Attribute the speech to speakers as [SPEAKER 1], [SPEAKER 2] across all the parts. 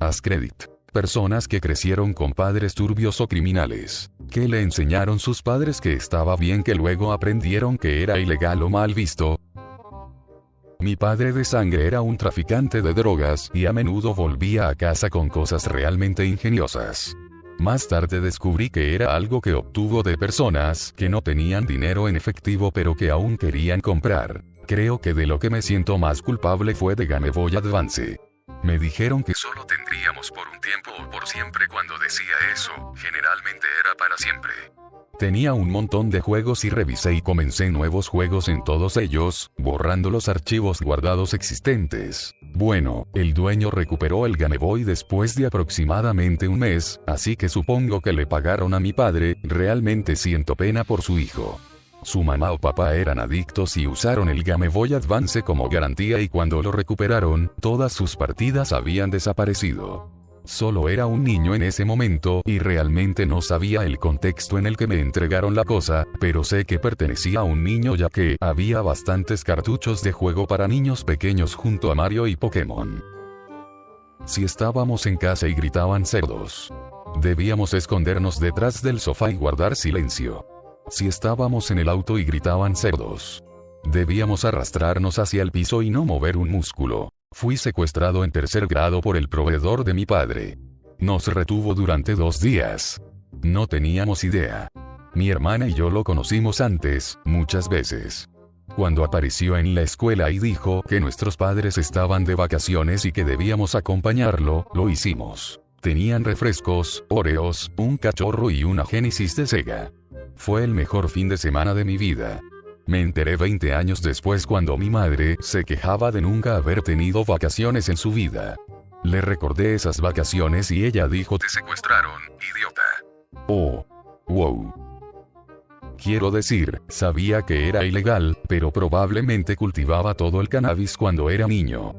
[SPEAKER 1] Ascredit. Personas que crecieron con padres turbios o criminales, que le enseñaron sus padres que estaba bien que luego aprendieron que era ilegal o mal visto. Mi padre de sangre era un traficante de drogas y a menudo volvía a casa con cosas realmente ingeniosas. Más tarde descubrí que era algo que obtuvo de personas que no tenían dinero en efectivo pero que aún querían comprar. Creo que de lo que me siento más culpable fue de Game Boy Advance. Me dijeron que solo tendríamos por un tiempo o por siempre cuando decía eso, generalmente era para siempre. Tenía un montón de juegos y revisé y comencé nuevos juegos en todos ellos, borrando los archivos guardados existentes. Bueno, el dueño recuperó el Game Boy después de aproximadamente un mes, así que supongo que le pagaron a mi padre, realmente siento pena por su hijo. Su mamá o papá eran adictos y usaron el Game Boy Advance como garantía y cuando lo recuperaron, todas sus partidas habían desaparecido. Solo era un niño en ese momento y realmente no sabía el contexto en el que me entregaron la cosa, pero sé que pertenecía a un niño ya que había bastantes cartuchos de juego para niños pequeños junto a Mario y Pokémon. Si estábamos en casa y gritaban cerdos, debíamos escondernos detrás del sofá y guardar silencio. Si estábamos en el auto y gritaban cerdos, debíamos arrastrarnos hacia el piso y no mover un músculo. Fui secuestrado en tercer grado por el proveedor de mi padre. Nos retuvo durante dos días. No teníamos idea. Mi hermana y yo lo conocimos antes, muchas veces. Cuando apareció en la escuela y dijo que nuestros padres estaban de vacaciones y que debíamos acompañarlo, lo hicimos. Tenían refrescos, oreos, un cachorro y una génesis de Sega. Fue el mejor fin de semana de mi vida. Me enteré 20 años después cuando mi madre se quejaba de nunca haber tenido vacaciones en su vida. Le recordé esas vacaciones y ella dijo te secuestraron, idiota. Oh. Wow. Quiero decir, sabía que era ilegal, pero probablemente cultivaba todo el cannabis cuando era niño.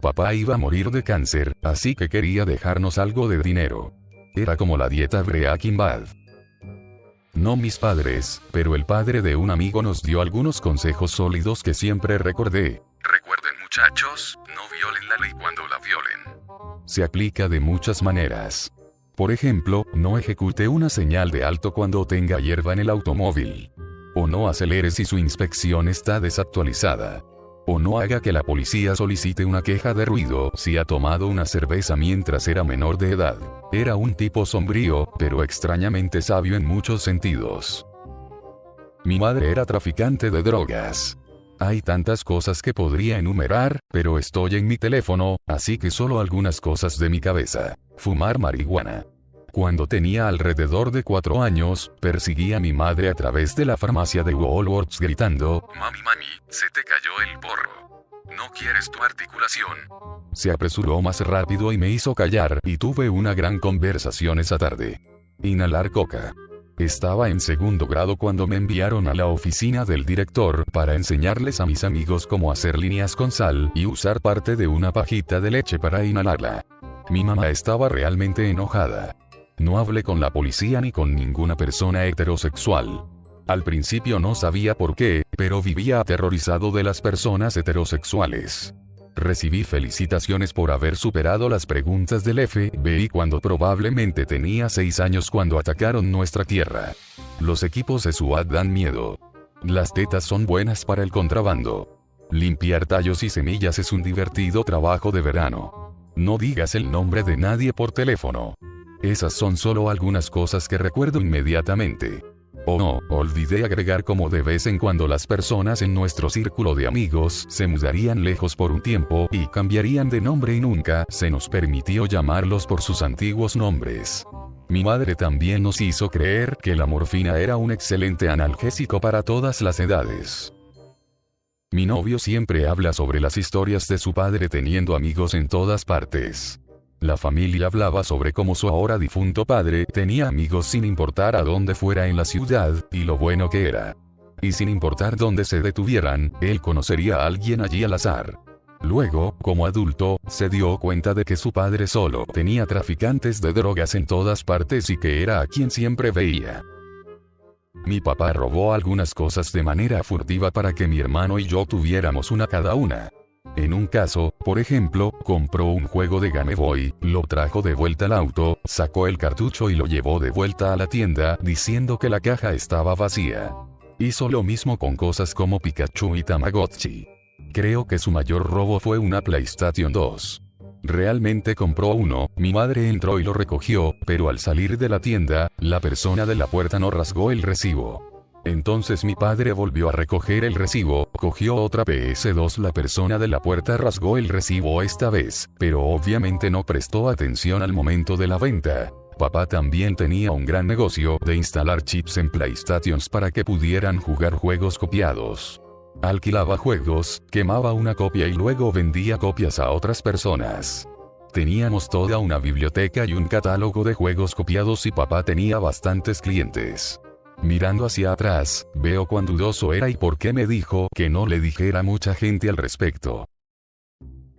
[SPEAKER 1] Papá iba a morir de cáncer, así que quería dejarnos algo de dinero. Era como la dieta Breaking Bad. No mis padres, pero el padre de un amigo nos dio algunos consejos sólidos que siempre recordé. Recuerden muchachos, no violen la ley cuando la violen. Se aplica de muchas maneras. Por ejemplo, no ejecute una señal de alto cuando tenga hierba en el automóvil. O no acelere si su inspección está desactualizada. O no haga que la policía solicite una queja de ruido si ha tomado una cerveza mientras era menor de edad. Era un tipo sombrío, pero extrañamente sabio en muchos sentidos. Mi madre era traficante de drogas. Hay tantas cosas que podría enumerar, pero estoy en mi teléfono, así que solo algunas cosas de mi cabeza. Fumar marihuana. Cuando tenía alrededor de cuatro años, perseguí a mi madre a través de la farmacia de Walworths gritando, Mami, mami, se te cayó el porro. ¿No quieres tu articulación? Se apresuró más rápido y me hizo callar, y tuve una gran conversación esa tarde. Inhalar coca. Estaba en segundo grado cuando me enviaron a la oficina del director para enseñarles a mis amigos cómo hacer líneas con sal y usar parte de una pajita de leche para inhalarla. Mi mamá estaba realmente enojada. No hablé con la policía ni con ninguna persona heterosexual. Al principio no sabía por qué, pero vivía aterrorizado de las personas heterosexuales. Recibí felicitaciones por haber superado las preguntas del FBI cuando probablemente tenía 6 años cuando atacaron nuestra tierra. Los equipos de SWAT dan miedo. Las tetas son buenas para el contrabando. Limpiar tallos y semillas es un divertido trabajo de verano. No digas el nombre de nadie por teléfono. Esas son solo algunas cosas que recuerdo inmediatamente. O no, olvidé agregar como de vez en cuando las personas en nuestro círculo de amigos se mudarían lejos por un tiempo y cambiarían de nombre y nunca se nos permitió llamarlos por sus antiguos nombres. Mi madre también nos hizo creer que la morfina era un excelente analgésico para todas las edades. Mi novio siempre habla sobre las historias de su padre teniendo amigos en todas partes. La familia hablaba sobre cómo su ahora difunto padre tenía amigos sin importar a dónde fuera en la ciudad, y lo bueno que era. Y sin importar dónde se detuvieran, él conocería a alguien allí al azar. Luego, como adulto, se dio cuenta de que su padre solo tenía traficantes de drogas en todas partes y que era a quien siempre veía. Mi papá robó algunas cosas de manera furtiva para que mi hermano y yo tuviéramos una cada una. En un caso, por ejemplo, compró un juego de Game Boy, lo trajo de vuelta al auto, sacó el cartucho y lo llevó de vuelta a la tienda diciendo que la caja estaba vacía. Hizo lo mismo con cosas como Pikachu y Tamagotchi. Creo que su mayor robo fue una PlayStation 2. Realmente compró uno, mi madre entró y lo recogió, pero al salir de la tienda, la persona de la puerta no rasgó el recibo. Entonces mi padre volvió a recoger el recibo, cogió otra PS2, la persona de la puerta rasgó el recibo esta vez, pero obviamente no prestó atención al momento de la venta. Papá también tenía un gran negocio de instalar chips en PlayStations para que pudieran jugar juegos copiados. Alquilaba juegos, quemaba una copia y luego vendía copias a otras personas. Teníamos toda una biblioteca y un catálogo de juegos copiados y papá tenía bastantes clientes. Mirando hacia atrás, veo cuán dudoso era y por qué me dijo que no le dijera mucha gente al respecto.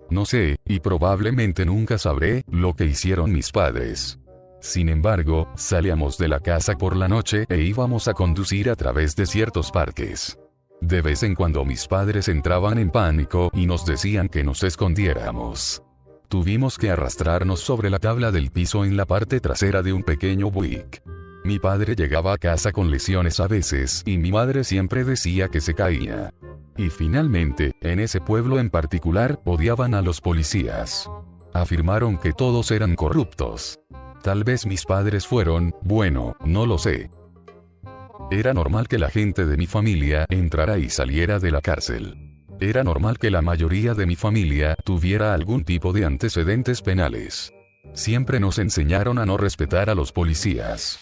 [SPEAKER 1] No sé, y probablemente nunca sabré, lo que hicieron mis padres. Sin embargo, salíamos de la casa por la noche e íbamos a conducir a través de ciertos parques. De vez en cuando mis padres entraban en pánico y nos decían que nos escondiéramos. Tuvimos que arrastrarnos sobre la tabla del piso en la parte trasera de un pequeño Buick. Mi padre llegaba a casa con lesiones a veces y mi madre siempre decía que se caía. Y finalmente, en ese pueblo en particular, odiaban a los policías. Afirmaron que todos eran corruptos. Tal vez mis padres fueron, bueno, no lo sé, era normal que la gente de mi familia entrara y saliera de la cárcel. Era normal que la mayoría de mi familia tuviera algún tipo de antecedentes penales. Siempre nos enseñaron a no respetar a los policías.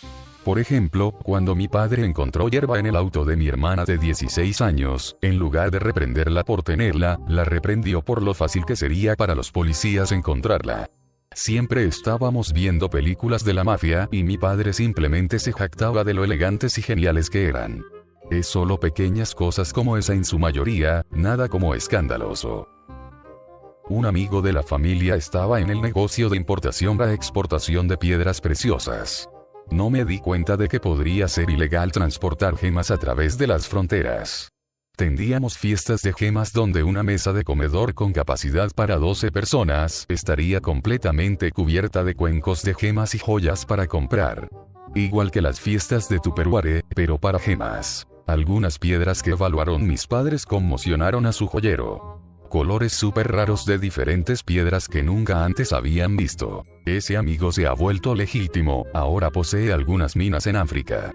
[SPEAKER 1] Por ejemplo, cuando mi padre encontró hierba en el auto de mi hermana de 16 años, en lugar de reprenderla por tenerla, la reprendió por lo fácil que sería para los policías encontrarla. Siempre estábamos viendo películas de la mafia y mi padre simplemente se jactaba de lo elegantes y geniales que eran. Es solo pequeñas cosas como esa en su mayoría, nada como escandaloso. Un amigo de la familia estaba en el negocio de importación a exportación de piedras preciosas. No me di cuenta de que podría ser ilegal transportar gemas a través de las fronteras. Tendíamos fiestas de gemas donde una mesa de comedor con capacidad para 12 personas estaría completamente cubierta de cuencos de gemas y joyas para comprar. Igual que las fiestas de Tupperware, pero para gemas. Algunas piedras que evaluaron mis padres conmocionaron a su joyero. Colores súper raros de diferentes piedras que nunca antes habían visto. Ese amigo se ha vuelto legítimo, ahora posee algunas minas en África.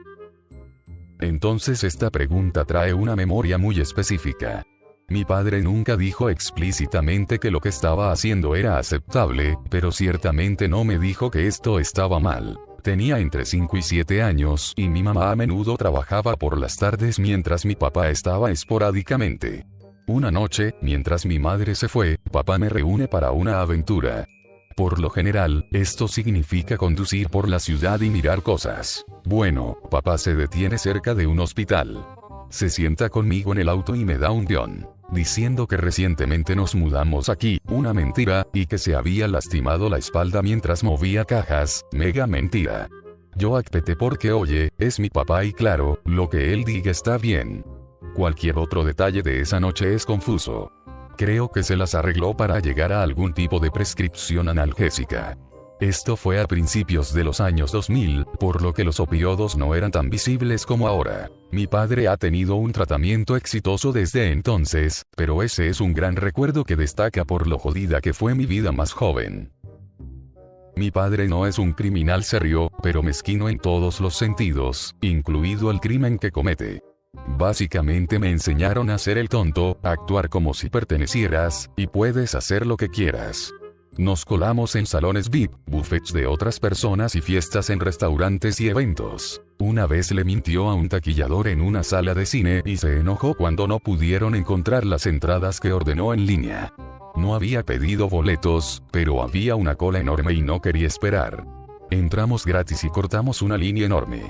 [SPEAKER 1] Entonces esta pregunta trae una memoria muy específica. Mi padre nunca dijo explícitamente que lo que estaba haciendo era aceptable, pero ciertamente no me dijo que esto estaba mal. Tenía entre 5 y 7 años y mi mamá a menudo trabajaba por las tardes mientras mi papá estaba esporádicamente. Una noche, mientras mi madre se fue, papá me reúne para una aventura. Por lo general, esto significa conducir por la ciudad y mirar cosas. Bueno, papá se detiene cerca de un hospital. Se sienta conmigo en el auto y me da un guion. Diciendo que recientemente nos mudamos aquí, una mentira, y que se había lastimado la espalda mientras movía cajas, mega mentira. Yo acpeté porque oye, es mi papá y claro, lo que él diga está bien. Cualquier otro detalle de esa noche es confuso. Creo que se las arregló para llegar a algún tipo de prescripción analgésica. Esto fue a principios de los años 2000, por lo que los opiodos no eran tan visibles como ahora. Mi padre ha tenido un tratamiento exitoso desde entonces, pero ese es un gran recuerdo que destaca por lo jodida que fue mi vida más joven. Mi padre no es un criminal serio, pero mezquino en todos los sentidos, incluido el crimen que comete. Básicamente me enseñaron a ser el tonto, actuar como si pertenecieras, y puedes hacer lo que quieras. Nos colamos en salones VIP, buffets de otras personas y fiestas en restaurantes y eventos. Una vez le mintió a un taquillador en una sala de cine y se enojó cuando no pudieron encontrar las entradas que ordenó en línea. No había pedido boletos, pero había una cola enorme y no quería esperar. Entramos gratis y cortamos una línea enorme.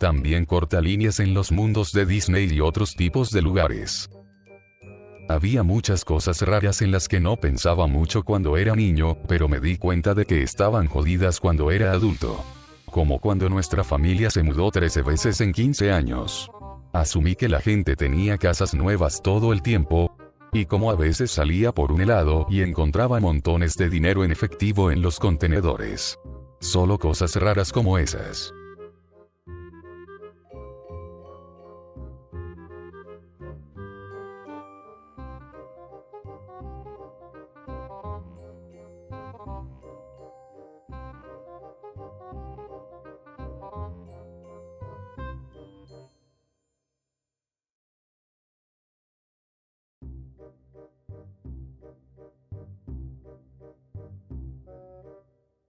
[SPEAKER 1] También corta líneas en los mundos de Disney y otros tipos de lugares. Había muchas cosas raras en las que no pensaba mucho cuando era niño, pero me di cuenta de que estaban jodidas cuando era adulto. Como cuando nuestra familia se mudó 13 veces en 15 años. Asumí que la gente tenía casas nuevas todo el tiempo. Y como a veces salía por un helado y encontraba montones de dinero en efectivo en los contenedores. Solo cosas raras como esas.